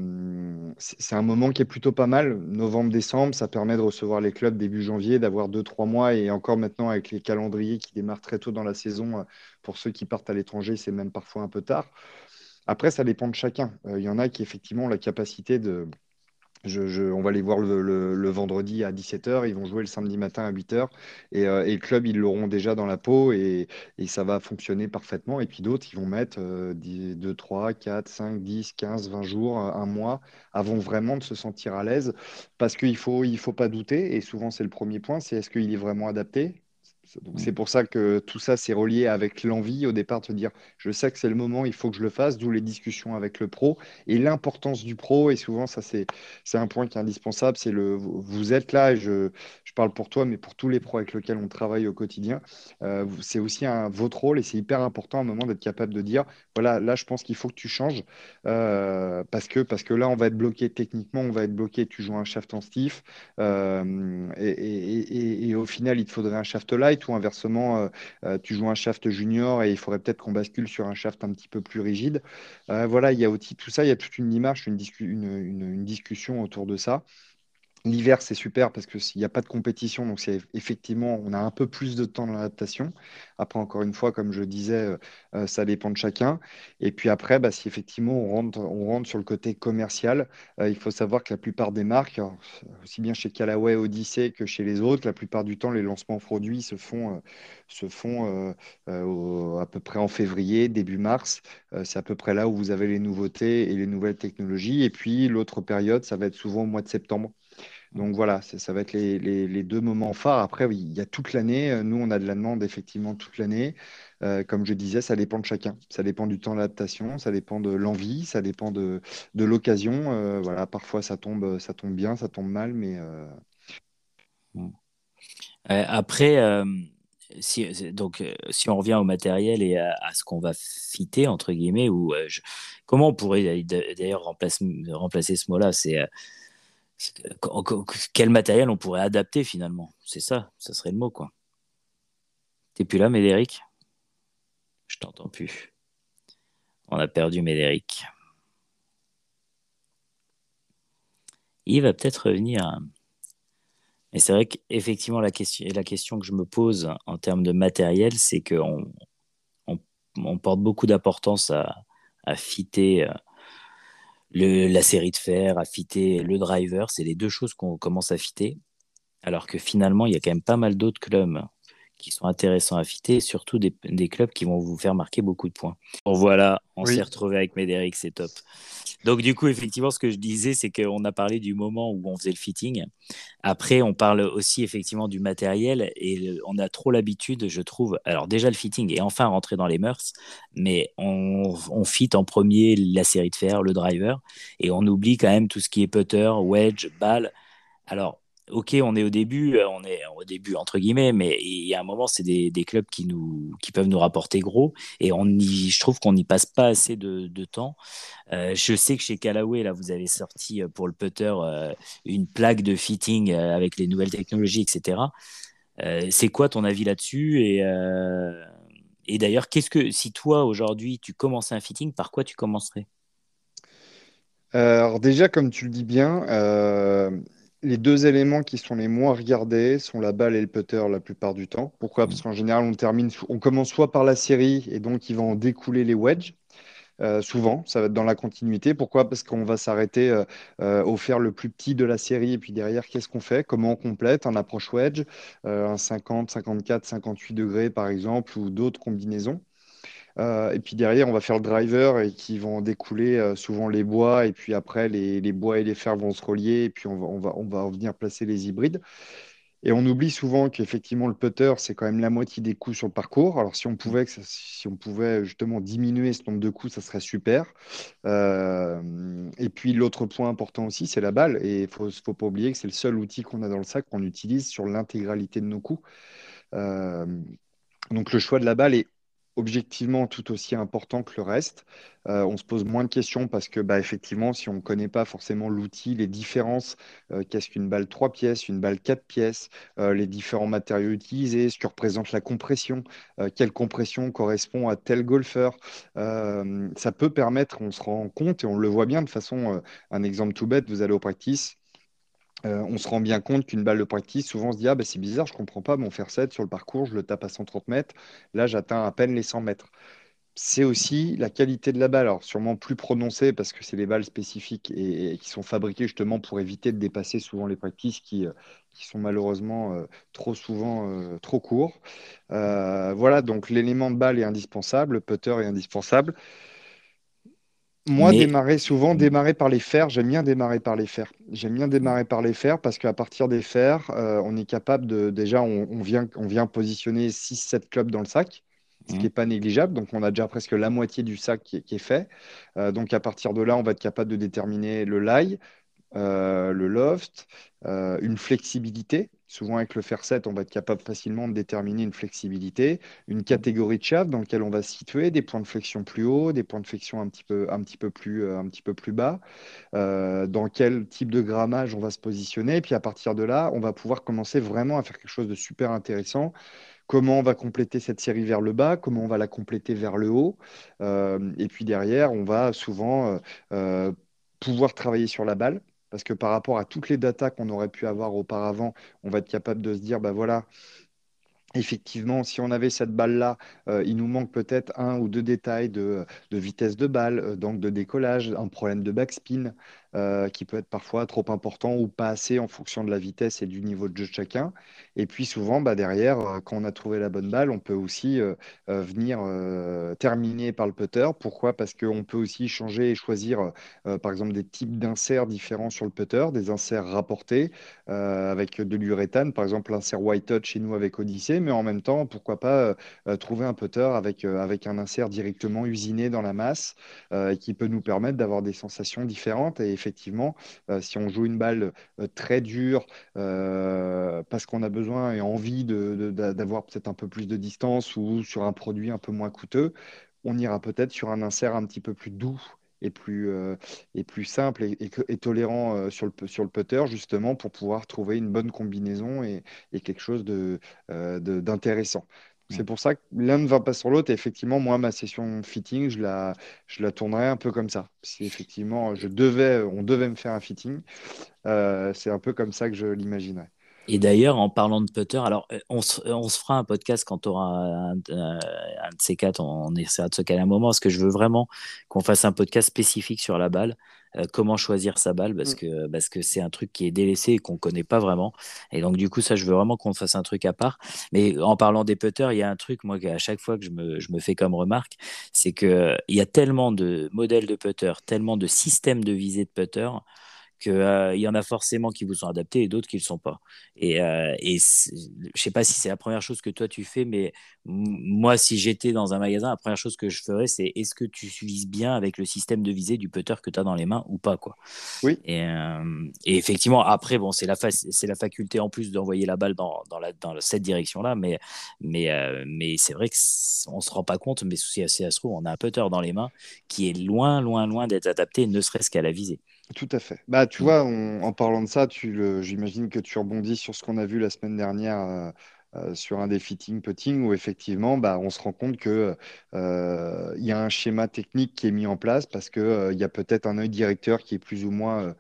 c'est un moment qui est plutôt pas mal. Novembre-décembre, ça permet de recevoir les clubs début janvier, d'avoir deux, trois mois et encore maintenant avec les calendriers qui démarrent très tôt dans la saison, pour ceux qui partent à l'étranger, c'est même parfois un peu tard. Après, ça dépend de chacun. Euh, il y en a qui, effectivement, ont la capacité de, on va les voir le, vendredi à 17h, ils vont jouer le samedi matin à 8h et, euh, et le club, ils l'auront déjà dans la peau et, ça va fonctionner parfaitement. Et puis d'autres, ils vont mettre 2, 3, 4, 5, 10, 15, 20 jours, un mois avant vraiment de se sentir à l'aise parce qu'il ne faut, il faut pas douter. Et souvent, c'est le premier point, c'est est-ce qu'il est vraiment adapté? Donc c'est pour ça que tout ça, c'est relié avec l'envie au départ de te dire, je sais que c'est le moment, il faut que je le fasse, d'où les discussions avec le pro et l'importance du pro. Et souvent, ça, c'est un point qui est indispensable. C'est le, vous êtes là, et je, je, parle pour toi, mais pour tous les pros avec lesquels on travaille au quotidien, euh, c'est aussi un, votre rôle et c'est hyper important à un moment d'être capable de dire, voilà, là, je pense qu'il faut que tu changes euh, parce, que, parce que là, on va être bloqué techniquement, on va être bloqué, tu joues un shaft en stiff euh, et, et, et, au final, il te faudrait un shaft light ou inversement, euh, euh, tu joues un shaft junior et il faudrait peut-être qu'on bascule sur un shaft un petit peu plus rigide. Euh, voilà, il y a tout ça, il y a toute une une, une discussion autour de ça. L'hiver, c'est super parce qu'il n'y a pas de compétition, donc c'est effectivement, on a un peu plus de temps dans l'adaptation. Après, encore une fois, comme je disais, euh, euh, ça dépend de chacun. Et puis après, bah, si effectivement on rentre, on sur le côté commercial, euh, il faut savoir que la plupart des marques, aussi bien chez Callaway, Odyssey que chez les autres, la plupart du temps, les lancements produits se font, se font à peu près en février, début mars. c'est à peu près là où vous avez les nouveautés et les nouvelles technologies. Et puis l'autre période, ça va être souvent au mois de septembre. Donc voilà, ça va être les, deux moments phares. Après, il y a toute l'année. Nous, on a de la demande effectivement toute l'année. Euh, comme je disais, ça dépend de chacun. Ça dépend du temps d'adaptation, ça dépend de l'envie, ça dépend de, l'occasion. Euh, voilà, parfois ça tombe, ça tombe bien, ça tombe mal, mais. Euh, après, si, donc, si on revient au matériel et à, ce qu'on va fitter, entre guillemets, ou comment on pourrait d'ailleurs remplacer, remplacer ce mot-là? Quel matériel on pourrait adapter finalement? C'est ça, ça serait le mot quoi. T'es plus là, Médéric? Je t'entends plus. On a perdu Médéric. Il va peut-être revenir. Mais c'est vrai qu'effectivement, la question, la question que je me pose en termes de matériel, c'est qu'on on, porte beaucoup d'importance à, à fitter euh, la série de fer, à fitter le driver, c'est les deux choses qu'on commence à fitter. Alors que finalement, il y a quand même pas mal d'autres clubs qui sont intéressants à fitter, et surtout des, clubs qui vont vous faire marquer beaucoup de points. Bon, voilà, on s'est retrouvé avec Médéric, c'est top. Donc du coup, effectivement, ce que je disais, c'est qu'on a parlé du moment où on faisait le fitting. Après, on parle aussi effectivement du matériel et on a trop l'habitude, je trouve. Alors déjà le fitting est enfin rentré dans les mœurs, mais on, on fit en premier la série de fer, le driver, et on oublie quand même tout ce qui est putter, wedge, balle. Alors ok, on est au début, euh, on est au début entre guillemets, mais il y a un moment, c'est des, clubs qui, nous, qui peuvent nous rapporter gros et on y, je trouve qu'on n'y passe pas assez de, temps. Euh, je sais que chez Callaway, là, vous avez sorti euh, pour le putter une plaque de fitting avec les nouvelles technologies, etc. c'est quoi ton avis là-dessus et, et d'ailleurs, qu'est-ce que si toi aujourd'hui tu commençais un fitting, par quoi tu commencerais? Alors déjà, comme tu le dis bien les deux éléments qui sont les moins regardés sont la balle et le putter la plupart du temps. Pourquoi? Parce qu'en général, on termine, on commence soit par la série et donc il va en découler les wedges. Euh, souvent, ça va être dans la continuité. Pourquoi? Parce qu'on va s'arrêter euh, euh, au faire le plus petit de la série et puis derrière, qu'est-ce qu'on fait? Comment on complète un approche wedge, un 50, 54, 58 degrés par exemple, ou d'autres combinaisons? Euh, et puis derrière, on va faire le driver et qui vont découler euh, souvent les bois. Et puis après, les, les, bois et les fers vont se relier. Et puis on va, on va, on va venir placer les hybrides. Et on oublie souvent qu'effectivement, le putter, c'est quand même la moitié des coups sur le parcours. Alors, si on pouvait, si on pouvait justement diminuer ce nombre de coups, ça serait super. Euh, et puis, l'autre point important aussi, c'est la balle. Et il faut, faut, pas oublier que c'est le seul outil qu'on a dans le sac qu'on utilise sur l'intégralité de nos coups. donc, le choix de la balle est objectivement tout aussi important que le reste. Euh, on se pose moins de questions parce que, bah, effectivement, si on ne connaît pas forcément l'outil, les différences, euh, qu'est-ce qu'une balle 3 pièces, une balle 4 pièces, euh, les différents matériaux utilisés, ce que représente la compression, quelle compression correspond à tel golfeur, ça peut permettre, on se rend compte et on le voit bien de façon, un exemple tout bête, vous allez au practice, euh, on se rend bien compte qu'une balle de practice, souvent on se dit Ah, bah, c'est bizarre, je ne comprends pas mon faire 7 sur le parcours, je le tape à 130 mètres. Là, j'atteins à peine les 100 mètres. c'est aussi la qualité de la balle. Alors, sûrement plus prononcée parce que c'est des balles spécifiques et, qui sont fabriquées justement pour éviter de dépasser souvent les practices qui, euh, sont malheureusement euh, trop souvent trop courts. Voilà, donc l'élément de balle est indispensable, le putter est indispensable. Moi, Mais démarrer souvent, démarrer par les fers, j'aime bien démarrer par les fers. J'aime bien démarrer par les fers parce qu'à partir des fers, euh, on est capable de, déjà, on, on vient, on vient positionner six sept clubs dans le sac, ce qui n'est pas négligeable. Donc, on a déjà presque la moitié du sac qui est, qui est fait. Euh, donc, à partir de là, on va être capable de déterminer le lie, euh, le loft, euh, une flexibilité. Souvent, avec le fer 7, on va être capable facilement de déterminer une flexibilité, une catégorie de shaft dans laquelle on va se situer, des points de flexion plus hauts, des points de flexion un petit peu, un petit peu plus, euh, un petit peu plus bas, dans quel type de grammage on va se positionner. Et puis, à partir de là, on va pouvoir commencer vraiment à faire quelque chose de super intéressant. Comment on va compléter cette série vers le bas, comment on va la compléter vers le haut? Et puis derrière, on va souvent pouvoir travailler sur la balle. Parce que par rapport à toutes les datas qu'on aurait pu avoir auparavant, on va être capable de se dire, bah voilà, Effectivement, si on avait cette balle-là, euh, il nous manque peut-être un ou deux détails de, de vitesse de balle, euh, d'angle de décollage, un problème de backspin euh, qui peut être parfois trop important ou pas assez en fonction de la vitesse et du niveau de jeu de chacun. Et puis souvent, bah, derrière, euh, quand on a trouvé la bonne balle, on peut aussi euh, venir terminer par le putter. Pourquoi? Parce qu'on peut aussi changer et choisir, par exemple, des types d'inserts différents sur le putter, des inserts rapportés avec de l'uréthane, par exemple l'insert White Touch chez nous avec Odyssey, mais en même temps, pourquoi pas trouver un putter avec, avec un insert directement usiné dans la masse qui peut nous permettre d'avoir des sensations différentes. Et effectivement, euh, si on joue une balle euh, très dure euh, parce qu'on a besoin et envie d'avoir peut-être un peu plus de distance ou sur un produit un peu moins coûteux, on ira peut-être sur un insert un petit peu plus doux. Et plus, et plus simple et, tolérant sur le, sur le putter, justement, pour pouvoir trouver une bonne combinaison et, quelque chose euh, de- d'intéressant. C'est hmm. pour ça que l'un ne va pas sur l'autre. Et effectivement, moi, ma session fitting, je la, je la tournerais un peu comme ça. Si effectivement, je devais, on devait me faire un fitting, euh, c'est un peu comme ça que je l'imaginerais. Et d'ailleurs, en parlant de putter, alors euh, on se, on se fera un podcast quand tu auras un, un- un de ces quatre, on, on essaiera de se caler un moment, parce que je veux vraiment qu'on fasse un podcast spécifique sur la balle, euh, comment choisir sa balle, parce Mm. que parce que c'est un truc qui est délaissé et qu'on connaît pas vraiment. Et donc du coup, ça, je veux vraiment qu'on fasse un truc à part. Mais en parlant des putters, il y a un truc, moi, à chaque fois que je me, je me fais comme remarque, c'est que il y a tellement de modèles de putters, tellement de systèmes de visée de putters qu'il y en a forcément qui vous sont adaptés et d'autres qui ne le sont pas. Et, euh, et je sais pas si c'est la première chose que toi tu fais, mais moi, si j'étais dans un magasin, la première chose que je ferais, c'est est-ce que tu vises bien avec le système de visée du putter que tu as dans les mains ou pas, quoi. Oui, Et, euh, et effectivement, après, bon, c'est la, fa- c'est la faculté en plus d'envoyer la balle dans, dans, la, dans cette direction-là, mais, mais, euh, mais c'est vrai qu'on ne se rend pas compte, mais si ça se trouve, on a un putter dans les mains qui est loin, loin, loin d'être adapté, ne serait-ce qu'à la visée. Tout à fait. Bah, tu Mm. vois, on- en parlant de ça, tu le, j'imagine que tu rebondis sur ce qu'on a vu la semaine dernière euh, euh, sur un des fitting putting où effectivement, bah, on se rend compte que euh, y a un schéma technique qui est mis en place parce que euh, il y a peut-être un œil directeur qui est plus ou moins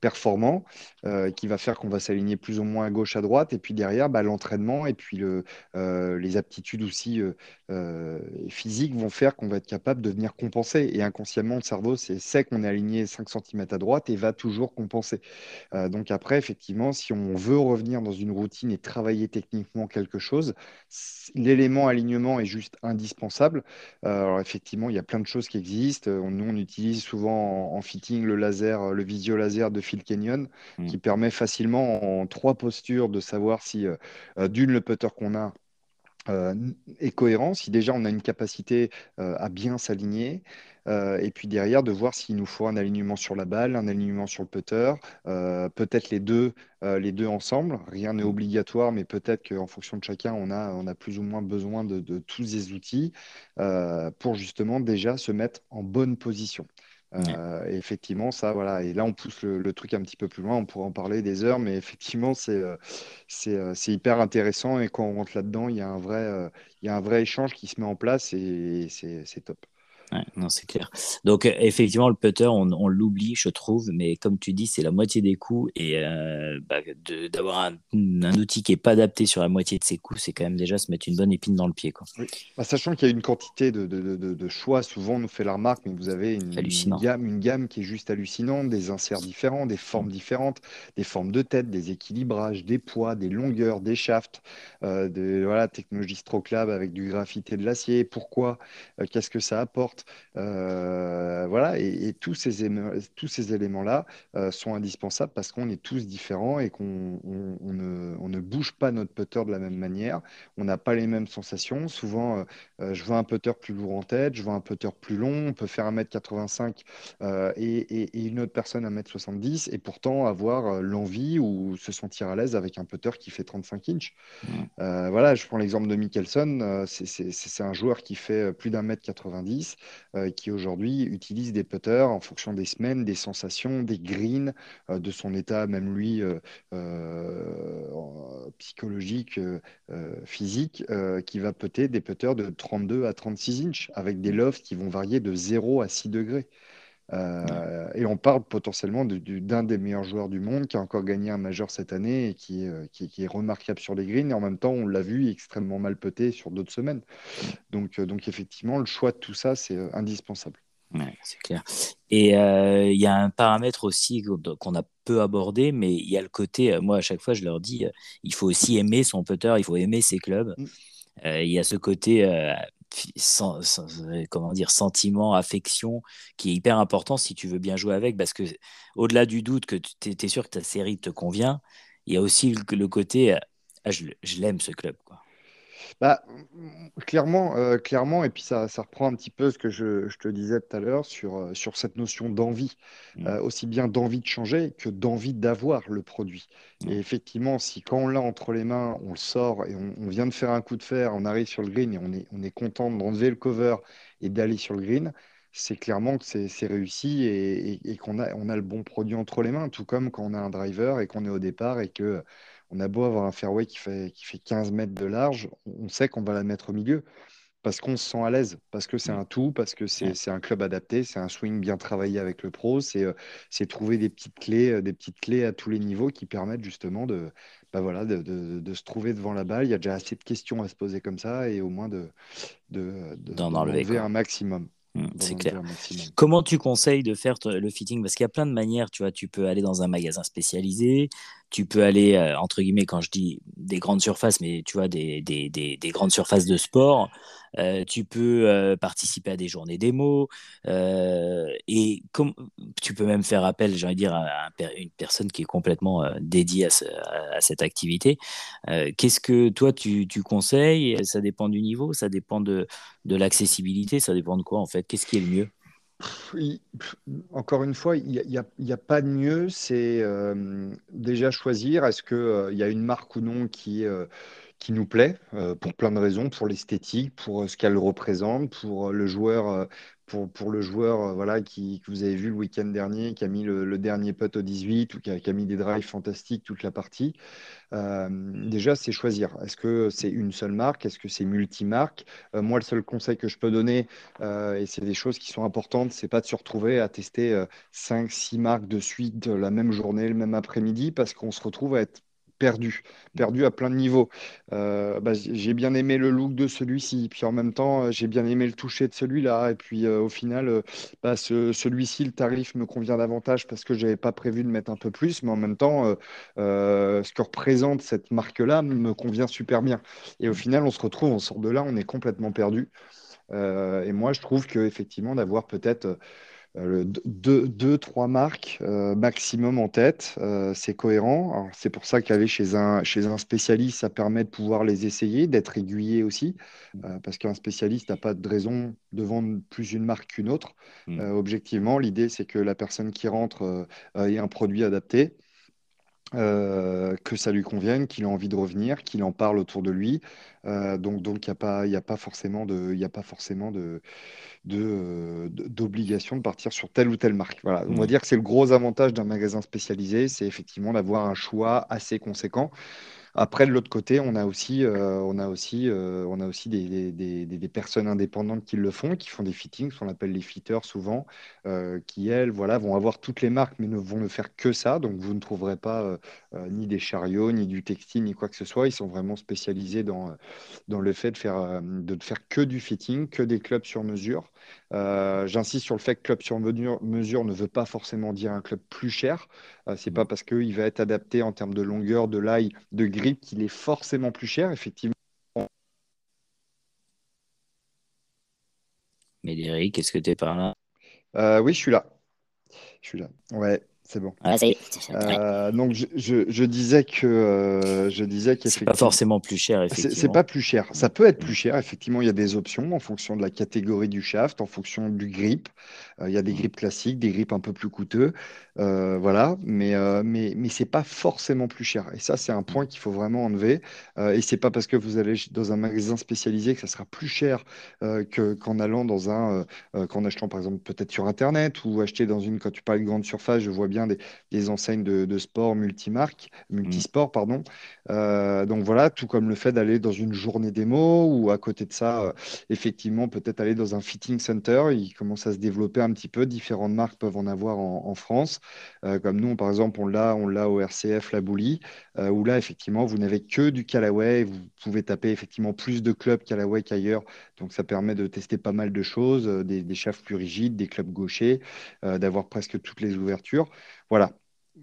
performant, euh, qui va faire qu'on va s'aligner plus ou moins à gauche, à droite, et puis derrière, bah, l'entraînement et puis euh, les aptitudes aussi euh, euh, physiques vont faire qu'on va être capable de venir compenser. Et inconsciemment, le cerveau sait qu'on est aligné 5 centimètres à droite et va toujours compenser. Euh, donc après, effectivement, si on veut revenir dans une routine et travailler techniquement quelque chose, l'élément alignement est juste indispensable. Euh, alors effectivement, il y a plein de choses qui existent. Euh, Nous, on utilise souvent en, fitting le laser, euh, le visio laser de Phil Kenyon, Mm. qui permet facilement en trois postures de savoir si, euh, euh, d'une, le putter qu'on a euh, et cohérent, si déjà on a une capacité euh, à bien s'aligner, euh, et puis derrière de voir s'il nous faut un alignement sur la balle, un alignement sur le putter, peut-être les deux, les deux ensemble. Rien n'est Mm. obligatoire, mais peut-être qu'en fonction de chacun, on a, on a plus ou moins besoin de, de tous ces outils pour justement déjà se mettre en bonne position. Ouais. Euh, et effectivement, ça, voilà. Et là, on pousse le, truc un petit peu plus loin. On pourrait en parler des heures, mais effectivement, c'est euh, euh, hyper intéressant. Et quand on rentre là-dedans, il y a un vrai, il y a un vrai échange qui se met en place et c'est c'est non, c'est clair. Donc, euh, effectivement, le putter, on, l'oublie, je trouve, mais comme tu dis, c'est la moitié des coups. Et euh, bah, d'avoir un, outil qui n'est pas adapté sur la moitié de ses coups, c'est quand même déjà se mettre une bonne épine dans le pied. Quoi. Bah, sachant qu'il y a une quantité de, choix, souvent on nous fait la remarque, mais vous avez une, gamme, une gamme qui est juste hallucinante, des inserts différents, des formes mm. différentes, des formes de tête, des équilibrages, des poids, des longueurs, des shafts, euh, de voilà, technologie Stroke Lab avec du graphite et de l'acier. Pourquoi Qu'est-ce que ça apporte? Euh, voilà, et, tous ces, tous ces éléments-là euh, sont indispensables parce qu'on est tous différents et qu'on on, ne, on, ne, bouge pas notre putter de la même manière. On n'a pas les mêmes sensations. Souvent, euh, je vois un putter plus lourd en tête, je vois un putter plus long. On peut faire 1m85 et, et, une autre personne 1m70 et pourtant avoir l'envie ou se sentir à l'aise avec un putter qui fait 35 inches. voilà, je prends l'exemple de Mickelson. C'est un joueur qui fait plus d'un mètre 90 euh, qui aujourd'hui utilise des putters en fonction des semaines, des sensations, des greens, euh, de son état, même lui, euh, psychologique, physique, qui va putter des putters de 32 à 36 inches avec des lofts qui vont varier de 0 à 6 degrés. Et on parle potentiellement d'un des meilleurs joueurs du monde qui a encore gagné un majeur cette année et qui, qui, est remarquable sur les greens. Et en même temps, on l'a vu extrêmement mal puté sur d'autres semaines. Donc, donc, effectivement, le choix de tout ça, c'est indispensable. c'est clair. Et il y a un paramètre aussi qu'on a peu abordé, mais il y a le côté, moi à chaque fois je leur dis, il faut aussi aimer son putter, il faut aimer ses clubs. Mm. Il y a ce côté sans, comment dire, sentiment, affection, qui est hyper important si tu veux bien jouer avec, parce que au-delà du doute que tu es, sûr que ta série te convient, il y a aussi le, côté, ah, je, je l'aime ce club. Quoi. Bah, clairement, euh, clairement, et puis ça, ça, reprend un petit peu ce que je, je te disais tout à l'heure sur, euh, sur cette notion d'envie, mmh. euh, aussi bien d'envie de changer que d'envie d'avoir le produit. Mmh. Et effectivement, si quand on l'a entre les mains, on le sort et on, vient de faire un coup de fer, on arrive sur le green et on est, on est content d'enlever le cover et d'aller sur le green, c'est clairement que c'est réussi et, et qu'on a, on a le bon produit entre les mains, tout comme quand on a un driver et qu'on est au départ et que on a beau avoir un fairway qui fait, qui fait 15 mètres de large, on sait qu'on va la mettre au milieu parce qu'on se sent à l'aise, parce que c'est mm. un tout, parce que c'est un club adapté, c'est un swing bien travaillé avec le pro, c'est euh, trouver des petites clés, euh, des petites clés à tous les niveaux qui permettent justement de, bah voilà, de, se trouver devant la balle. Il y a déjà assez de questions à se poser comme ça et au moins de, d'en enlever un maximum. Mm, c'est clair. Comment tu conseilles de faire le fitting? Parce qu'il y a plein de manières, tu vois, tu peux aller dans un magasin spécialisé, tu peux aller, euh, entre guillemets, quand je dis des grandes surfaces, mais tu vois, des, des, des, des grandes surfaces de sport, tu peux participer à des journées démo, et tu peux même faire appel, j'ai envie de dire, à, une personne qui est complètement dédiée à, cette activité. Qu'est-ce que toi, tu, conseilles? Ça dépend du niveau, ça dépend de, l'accessibilité, ça dépend de quoi, en fait? Qu'est-ce qui est le mieux? Encore une fois, il n'y a, pas de mieux. C'est déjà choisir est-ce qu'il euh, y a une marque ou non qui, euh, qui nous plaît, pour plein de raisons, pour l'esthétique, pour ce qu'elle représente, pour le joueur, pour, le joueur voilà, qui, que vous avez vu le week-end dernier, qui a mis le, dernier putt au 18 ou qui a, mis des drives fantastiques toute la partie. Euh, déjà, c'est choisir. Est-ce que c'est une seule marque? Est-ce que c'est multi-marque? Euh, Moi, le seul conseil que je peux donner, euh, et c'est des choses qui sont importantes, c'est pas de se retrouver à tester 5-6 marques de suite la même journée, le même après-midi, parce qu'on se retrouve à être perdu, perdu à plein de niveaux. Euh, bah, j'ai bien aimé le look de celui-ci, puis en même temps, euh, j'ai bien aimé le toucher de celui-là, et puis euh, au final, bah, celui-ci, le tarif me convient davantage parce que je n'avais pas prévu de mettre un peu plus, mais en même temps, ce que représente cette marque-là me convient super bien. Et au final, on se retrouve, on sort de là, on est complètement perdu. Et moi, je trouve qu'effectivement, d'avoir peut-être euh, deux, trois marques euh, maximum en tête, euh, c'est cohérent. C'est pour ça qu'aller chez un, chez un spécialiste, ça permet de pouvoir les essayer, d'être aiguillé aussi, mmh. parce qu'un spécialiste n'a pas de raison de vendre plus une marque qu'une autre. Mmh. objectivement, l'idée, c'est que la personne qui rentre ait un produit adapté. Que ça lui convienne, qu'il ait envie de revenir, qu'il en parle autour de lui. donc, donc, il n'y a pas, a pas forcément de, il a pas forcément de, euh, d'obligation de, partir sur telle ou telle marque. Voilà. On va mmh. dire que c'est le gros avantage d'un magasin spécialisé, c'est effectivement d'avoir un choix assez conséquent. Après, de l'autre côté, on a aussi, euh, on a aussi, euh, on a aussi des, personnes indépendantes qui le font, qui font des fittings, qu'on appelle les fitters souvent, euh, qui, elles, voilà, vont avoir toutes les marques, mais ne vont ne faire que ça. Donc, vous ne trouverez pas ni des chariots, ni du textile, ni quoi que ce soit. Ils sont vraiment spécialisés dans, dans le fait de faire, de faire que du fitting, que des clubs sur mesure. Euh, j'insiste sur le fait que club sur mesure, ne veut pas forcément dire un club plus cher. Euh, c'est pas parce qu'il va être adapté en termes de longueur, de laille, de grip qu'il est forcément plus cher. Effectivement, Médéric, est-ce que tu es par là? Euh, oui, je suis là. Je suis là. Ouais, c'est bon. Ah. Euh, donc je, je- je disais que euh, je disais C'est pas forcément plus cher, c'est pas plus cher. Ça peut être plus cher. Effectivement, il y a des options en fonction de la catégorie du shaft, en fonction du grip. Euh, il y a des Mm. grips classiques, des grips un peu plus coûteux. Euh, voilà, mais euh, mais mais c'est pas forcément plus cher. Et ça, c'est un point qu'il faut vraiment enlever. Euh, et c'est pas parce que vous allez dans un magasin spécialisé que ça sera plus cher euh, que qu'en allant dans un qu'en achetant par exemple peut-être sur Internet ou acheter dans une quand tu parles de grande surface, je vois bien des, des enseignes de, de sport multimarques, Mm. multisport, pardon. Euh, donc voilà, tout comme le fait d'aller dans une journée démo ou à côté de ça, euh, effectivement, peut-être aller dans un fitting center. Il commence à se développer un petit peu. Différentes marques peuvent en avoir en, en France. Euh, comme nous, par exemple, on l'a, on l'a au RCF, la Boulie, euh, où là, effectivement, vous n'avez que du Callaway. Vous pouvez taper effectivement plus de clubs Callaway qu'ailleurs. Donc ça permet de tester pas mal de choses, euh, des, des plus rigides, des clubs gauchers, euh, d'avoir presque toutes les ouvertures. Voilà.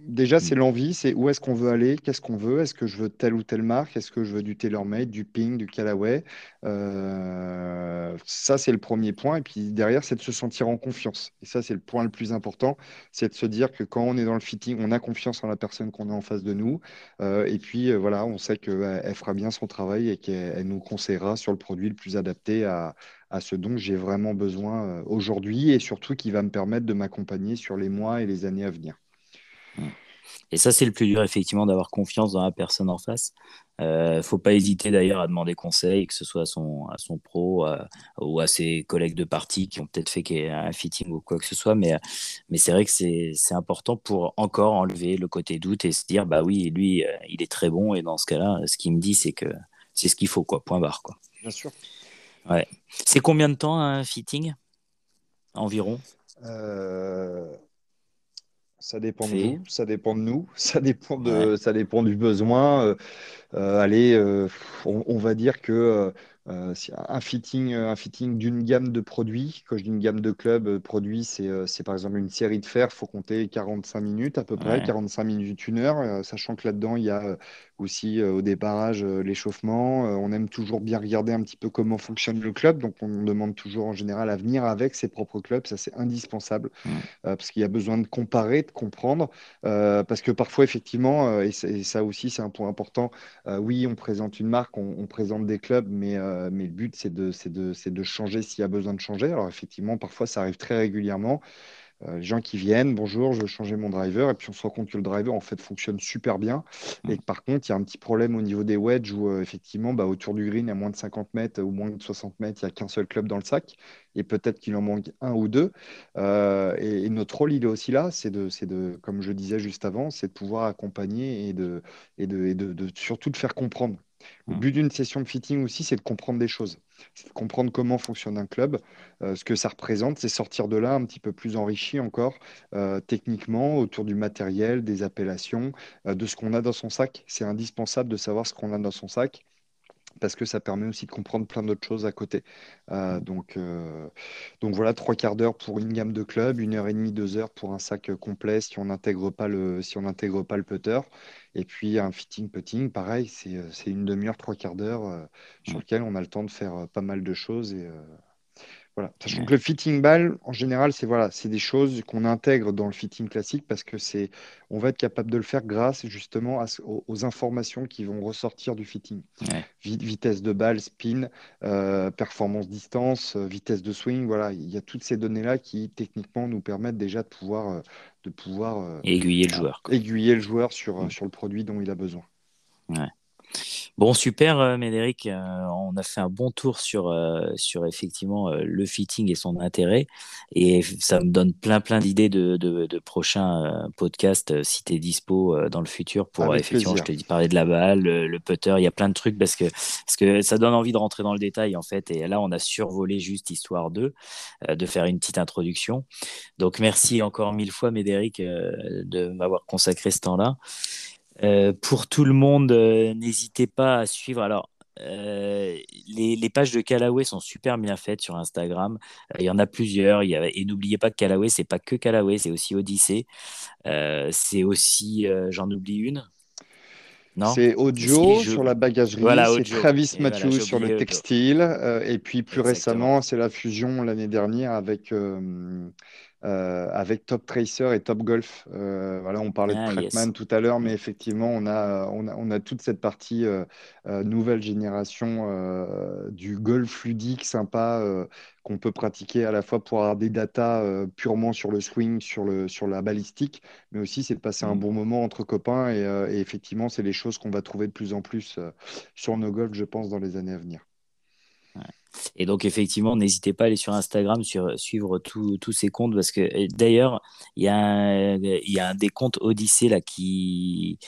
Déjà, c'est Mm. l'envie, c'est où est-ce qu'on veut aller, qu'est-ce qu'on veut, est-ce que je veux telle ou telle marque, est-ce que je veux du TaylorMade, du Ping, du Callaway. Euh, ça, c'est le premier point. Et puis derrière, c'est de se sentir en confiance. Et ça, c'est le point le plus important, c'est de se dire que quand on est dans le fitting, on a confiance en la personne qu'on a en face de nous. Euh, et puis euh, voilà, on sait qu'elle elle fera bien son travail et qu'elle elle nous conseillera sur le produit le plus adapté à, à ce dont j'ai vraiment besoin aujourd'hui et surtout qui va me permettre de m'accompagner sur les mois et les années à venir. Et ça, c'est le plus dur, effectivement, d'avoir confiance dans la personne en face. Euh, faut pas hésiter d'ailleurs à demander conseil, que ce soit à son, à son pro à- ou à ses collègues de partie qui ont peut-être fait un fitting ou quoi que ce soit. Mais, mais c'est vrai que c'est c'est important pour encore enlever le côté doute et se dire, bah oui, lui, euh, il est très bon. Et dans ce cas-là, ce qu'il me dit, c'est que c'est ce qu'il faut, quoi. Point barre, quoi. Bien sûr. Ouais. C'est combien de temps un fitting? Environ? Euh, ça dépend de vous, ça dépend de nous, ça dépend Ouais. de, ça dépend du besoin. Euh, euh, allez, euh, on, on va dire que euh, un fitting, un fitting d'une gamme de produits, quand je dis une gamme de clubs, produits, c'est par exemple une série de fer, faut compter 45 minutes à peu près, Ouais. 45 minutes, une heure, sachant que là-dedans, il y a aussi euh, au déparrage euh, l'échauffement. Euh, on aime toujours bien regarder un petit peu comment fonctionne le club, donc on demande toujours en général à venir avec ses propres clubs, ça c'est indispensable parce qu'il y a besoin de comparer, de comprendre, parce que parfois, effectivement, et, ça aussi, c'est un point important, oui, on présente une marque, on, on présente des clubs, mais, mais le but, c'est de, de, c'est de changer s'il y a besoin de changer. Alors, effectivement, parfois, ça arrive très régulièrement. Euh, les gens qui viennent, bonjour, je veux changer mon driver, et puis on se rend compte que le driver en fait fonctionne super bien, et Mm. que par contre il y a un petit problème au niveau des wedges où euh, effectivement bah, autour du green à moins de 50 mètres ou moins de 60 mètres, il n'y a qu'un seul club dans le sac, et peut-être qu'il en manque un ou deux. Euh, et, et notre rôle il est aussi là, c'est de, c'est de, comme je disais juste avant, c'est de pouvoir accompagner et de, et de, et de, de surtout de faire comprendre. Le Mm. but d'une session de fitting aussi, c'est de comprendre des choses. C'est de comprendre comment fonctionne un club, euh, ce que ça représente, c'est sortir de là un petit peu plus enrichi encore euh, techniquement autour du matériel, des appellations, euh, de ce qu'on a dans son sac. C'est indispensable de savoir ce qu'on a dans son sac parce que ça permet aussi de comprendre plein d'autres choses à côté. Euh, donc, euh, donc voilà, trois quarts d'heure pour une gamme de clubs, une heure et demie, deux heures pour un sac euh, complet si on n'intègre pas le, si on n'intègre pas le putter. Et puis un fitting putting, pareil, c'est, une demi-heure, trois quarts d'heure euh, sur lequel on a le temps de faire pas mal de choses et, voilà. Sachant que le fitting ball, en général, c'est voilà, c'est des choses qu'on intègre dans le fitting classique parce que c'est, on va être capable de le faire grâce justement à aux, aux informations qui vont ressortir du fitting. Ouais. Vitesse de balle, spin, euh, performance distance, euh, vitesse de swing, voilà, il y a toutes ces données-là qui techniquement nous permettent déjà de pouvoir, euh, de pouvoir euh, aiguiller le joueur, quoi. aiguiller le joueur sur, Mm. sur le produit dont il a besoin. Ouais. Bon, super, euh, Médéric. Euh, on a fait un bon tour sur, euh, sur effectivement le fitting et son intérêt. Et ça me donne plein, plein d'idées de, de, prochains podcasts si tu es dispo dans le futur pour effectivement, je te dis, parler de la balle, le, putter. Il y a plein de trucs parce que, parce que ça donne envie de rentrer dans le détail en fait. Et là, on a survolé juste histoire 2, de faire une petite introduction. Donc, merci encore mille fois, Médéric, de m'avoir consacré ce temps-là. Euh, pour tout le monde, euh, n'hésitez pas à suivre. Alors, euh, les, pages de Callaway sont super bien faites sur Instagram. Il y en a plusieurs. Il y et n'oubliez pas que Callaway, c'est pas que Callaway, c'est aussi Odyssey. c'est aussi, j'en oublie une. C'est Audio sur la bagagerie, c'est Travis Matthews sur le textile, et puis plus récemment, c'est la fusion l'année dernière avec euh, avec Top Tracer et Top Golf. Euh, voilà, on parlait de ah, Trackman tout à l'heure, mais effectivement, on a, on a, on a toute cette partie euh, nouvelle génération du golf ludique sympa qu'on peut pratiquer à la fois pour avoir des datas purement sur le swing, sur, le, sur la balistique, mais aussi c'est de passer un mm. bon moment entre copains. Et, et effectivement, c'est les choses qu'on va trouver de plus en plus sur nos golfs, je pense, dans les années à venir. Et donc, effectivement, n'hésitez pas à aller sur Instagram, sur, suivre tous ces comptes, parce que d'ailleurs, il y, a un, y a un des comptes Odyssée là qui.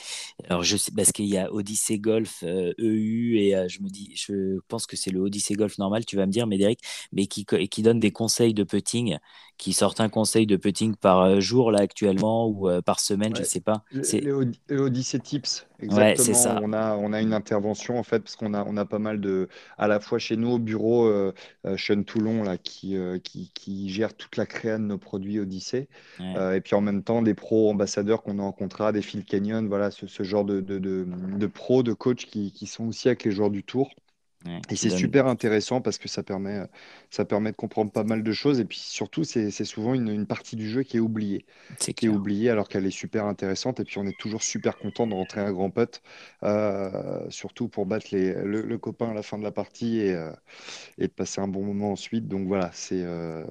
Alors, je sais, parce qu'il y a Odyssée Golf EU, e et euh, je me dis, je pense que c'est le Odyssée Golf normal, tu vas me dire, Médéric, mais qui, qui donne des conseils de putting, qui sortent un conseil de putting par euh, jour là actuellement ou euh, par semaine, je ne sais pas. C'est Odyssey Tips, exactement. ça. On, a, on a une intervention en fait, parce qu'on a, on a pas mal de. À la fois chez nous au bureau, euh, Sean Toulon là, qui, qui, qui, gère toute la créa de nos produits Odyssey. et puis en même temps, des pros ambassadeurs qu'on a en contrat, des Phil Canyon, voilà, ce, ce genre de, de, de, de pros, de coachs qui, qui, sont aussi avec les joueurs du tour et c'est super intéressant parce que ça permet, ça permet de comprendre pas mal de choses. Et puis surtout, c'est souvent une, une partie du jeu qui est oubliée. Qui est oubliée alors qu'elle est super intéressante. Et puis on est toujours super content de rentrer un grand putt, euh, surtout pour battre les, le, copain à la fin de la partie et, euh, et de passer un bon moment ensuite. Donc voilà, c'est euh,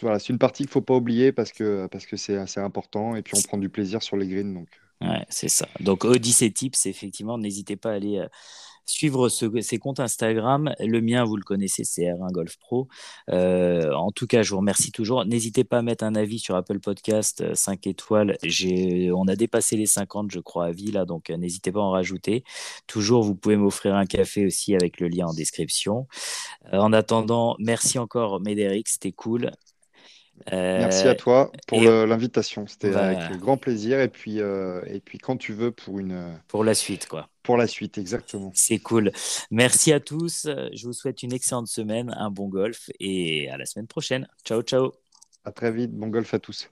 voilà, une partie qu'il ne faut pas oublier parce que parce que c'est assez important. Et puis on prend du plaisir sur les greens. Donc, ouais, c'est ça. Donc Odyssey Tips, effectivement, n'hésitez pas à aller suivre ces comptes Instagram. Le mien, vous le connaissez, c'est R1 Golf Pro. Euh, en tout cas, je vous remercie toujours. N'hésitez pas à mettre un avis sur Apple Podcast, 5 euh, étoiles. On a dépassé les 50, je crois, avis là, donc euh, n'hésitez pas à en rajouter. Toujours, vous pouvez m'offrir un café aussi avec le lien en description. en attendant, merci encore, Médéric, c'était cool. Merci à toi pour l'invitation. C'était avec grand plaisir. Et puis, et puis, quand tu veux, pour une. Pour la suite, quoi pour la suite, exactement. C'est cool. Merci à tous. Je vous souhaite une excellente semaine, un bon golf et à la semaine prochaine. Ciao, ciao. À très vite. Bon golf à tous.